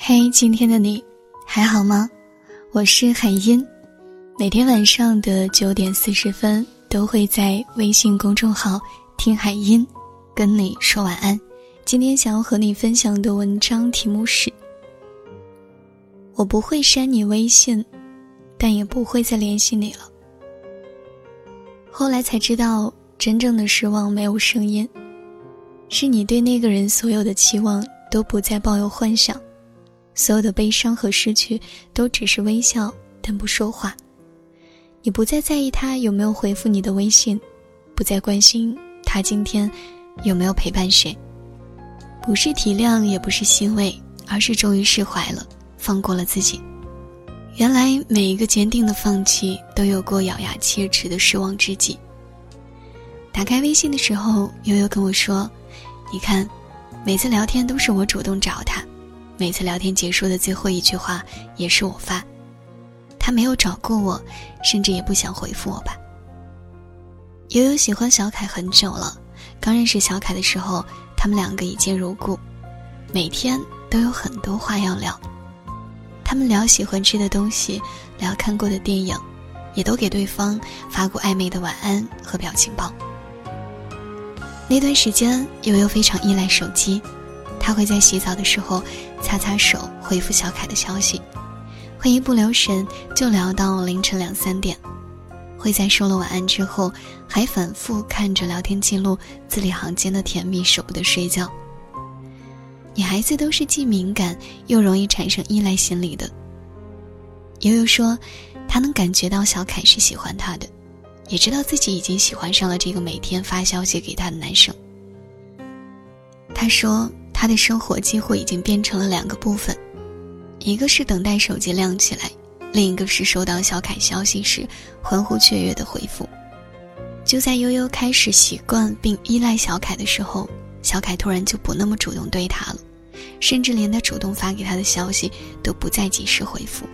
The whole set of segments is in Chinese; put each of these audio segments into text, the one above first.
嘿，今天的你还好吗？我是海音，每天晚上的九点四十分都会在微信公众号“听海音”跟你说晚安。今天想要和你分享的文章题目是：我不会删你微信，但也不会再联系你了。后来才知道，真正的失望没有声音，是你对那个人所有的期望都不再抱有幻想。所有的悲伤和失去，都只是微笑，但不说话。你不再在意他有没有回复你的微信，不再关心他今天有没有陪伴谁。不是体谅，也不是欣慰，而是终于释怀了，放过了自己。原来每一个坚定的放弃，都有过咬牙切齿的失望之际。打开微信的时候，悠悠跟我说：“你看，每次聊天都是我主动找他。”每次聊天结束的最后一句话也是我发，他没有找过我，甚至也不想回复我吧。悠悠喜欢小凯很久了，刚认识小凯的时候，他们两个一见如故，每天都有很多话要聊。他们聊喜欢吃的东西，聊看过的电影，也都给对方发过暧昧的晚安和表情包。那段时间，悠悠非常依赖手机。他会在洗澡的时候擦擦手回复小凯的消息，会一不留神就聊到凌晨两三点，会在说了晚安之后还反复看着聊天记录，字里行间的甜蜜舍不得睡觉。女孩子都是既敏感又容易产生依赖心理的。悠悠说，她能感觉到小凯是喜欢她的，也知道自己已经喜欢上了这个每天发消息给她的男生。她说。他的生活几乎已经变成了两个部分，一个是等待手机亮起来，另一个是收到小凯消息时欢呼雀跃的回复。就在悠悠开始习惯并依赖小凯的时候，小凯突然就不那么主动对他了，甚至连他主动发给他的消息都不再及时回复。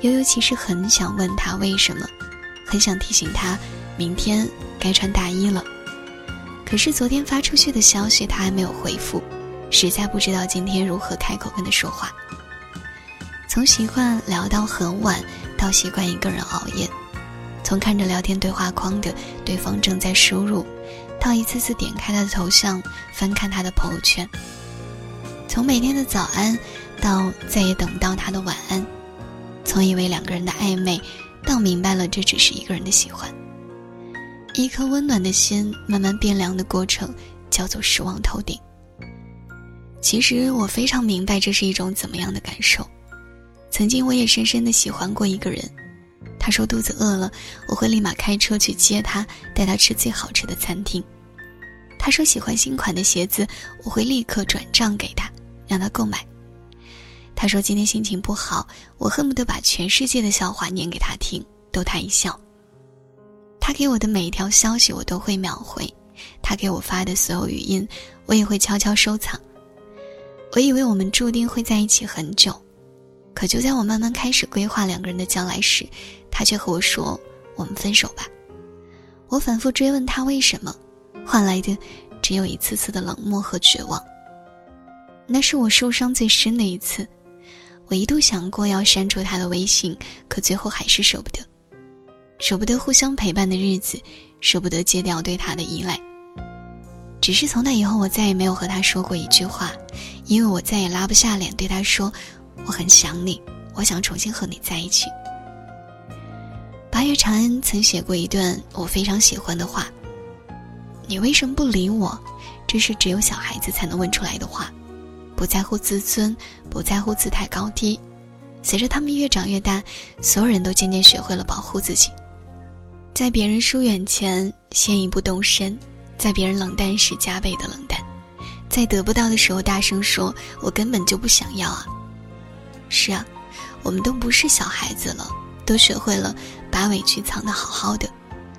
悠悠其实很想问他为什么，很想提醒他明天该穿大衣了。可是昨天发出去的消息他还没有回复，实在不知道今天如何开口跟他说话。从习惯聊到很晚，到习惯一个人熬夜，从看着聊天对话框的对方正在输入，到一次次点开他的头像翻看他的朋友圈，从每天的早安到再也等不到他的晚安，从以为两个人的暧昧，到明白了这只是一个人的喜欢。一颗温暖的心慢慢变凉的过程，叫做失望透顶。其实我非常明白这是一种怎么样的感受。曾经我也深深的喜欢过一个人，他说肚子饿了，我会立马开车去接他，带他吃最好吃的餐厅。他说喜欢新款的鞋子，我会立刻转账给他，让他购买。他说今天心情不好，我恨不得把全世界的笑话念给他听，逗他一笑。他给我的每一条消息，我都会秒回；他给我发的所有语音，我也会悄悄收藏。我以为我们注定会在一起很久，可就在我慢慢开始规划两个人的将来时，他却和我说：“我们分手吧。”我反复追问他为什么，换来的只有一次次的冷漠和绝望。那是我受伤最深的一次，我一度想过要删除他的微信，可最后还是舍不得。舍不得互相陪伴的日子，舍不得戒掉对他的依赖。只是从那以后，我再也没有和他说过一句话，因为我再也拉不下脸对他说：“我很想你，我想重新和你在一起。”八月长安曾写过一段我非常喜欢的话：“你为什么不理我？这是只有小孩子才能问出来的话，不在乎自尊，不在乎姿态高低。随着他们越长越大，所有人都渐渐学会了保护自己。”在别人疏远前先一步动身，在别人冷淡时加倍的冷淡，在得不到的时候大声说：“我根本就不想要啊！”是啊，我们都不是小孩子了，都学会了把委屈藏得好好的，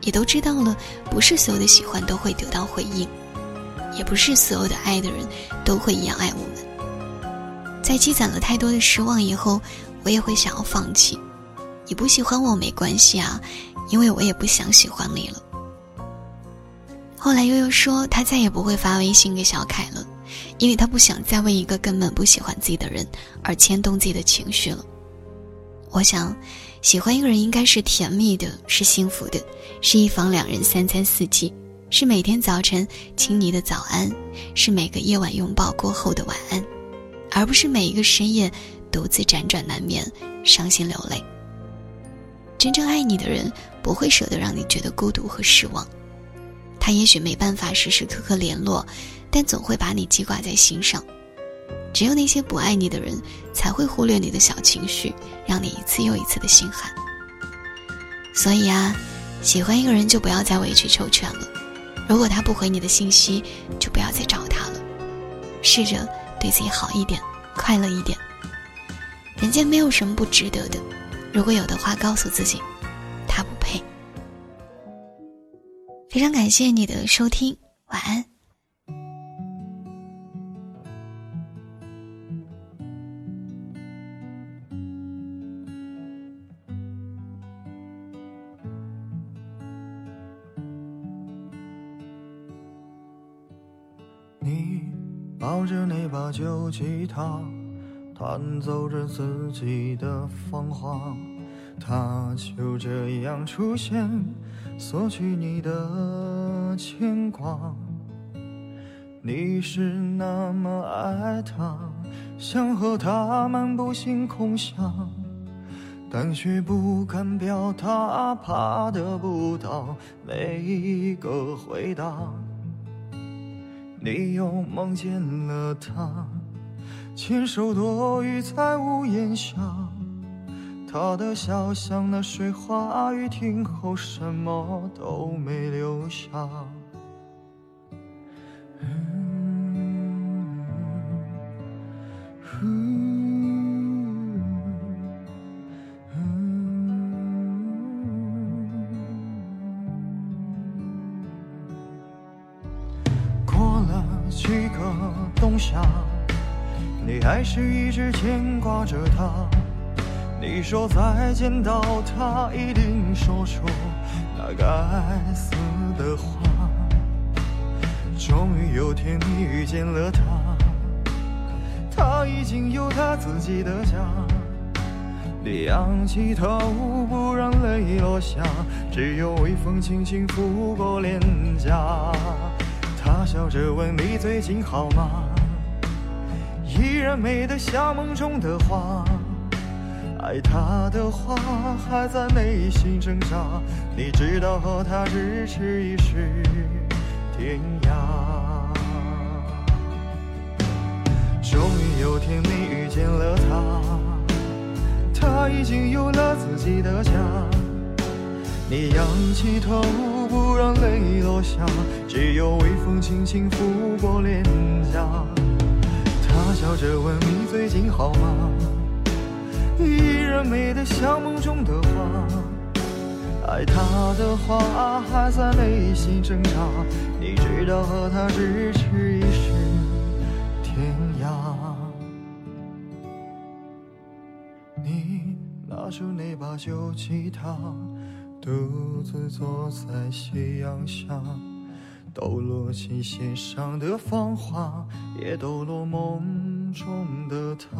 也都知道了不是所有的喜欢都会得到回应，也不是所有的爱的人都会一样爱我们。在积攒了太多的失望以后，我也会想要放弃。你不喜欢我没关系啊。因为我也不想喜欢你了。后来悠悠说，他再也不会发微信给小凯了，因为他不想再为一个根本不喜欢自己的人而牵动自己的情绪了。我想，喜欢一个人应该是甜蜜的，是幸福的，是一房两人三餐四季，是每天早晨亲昵的早安，是每个夜晚拥抱过后的晚安，而不是每一个深夜独自辗转难眠，伤心流泪。真正爱你的人不会舍得让你觉得孤独和失望，他也许没办法时时刻刻联络，但总会把你记挂在心上。只有那些不爱你的人，才会忽略你的小情绪，让你一次又一次的心寒。所以啊，喜欢一个人就不要再委曲求全了。如果他不回你的信息，就不要再找他了。试着对自己好一点，快乐一点。人间没有什么不值得的，如果有的话，告诉自己，非常感谢你的收听，晚安。你抱着那把旧吉他，弹奏着自己的芳华，他就这样出现，索取你的牵挂。你是那么爱他，想和他漫步星空下，但却不敢表达，怕得不到每一个回答。你又梦见了他，牵手躲雨在屋檐下，他的笑像那水花，雨停后什么都没留下。几个冬夏，你还是一直牵挂着他。你说再见到他，一定说出那该死的话。终于有天你遇见了他，他已经有他自己的家。你仰起头，不让泪落下，只有微风轻轻拂过脸颊。他笑着问你最近好吗？依然美得像梦中的花。爱他的话还在内心挣扎。你知道和他咫尺已是天涯。终于有天你遇见了他，他已经有了自己的家。你仰起头，不让泪落下，只有微风轻轻拂过脸颊。他笑着问你最近好吗？依然美得像梦中的花。爱他的话还在内心挣扎，你知道和他咫尺已是天涯。你拿出那把旧吉他。独自坐在夕阳下，抖落琴弦上的芳华，也抖落梦中的他。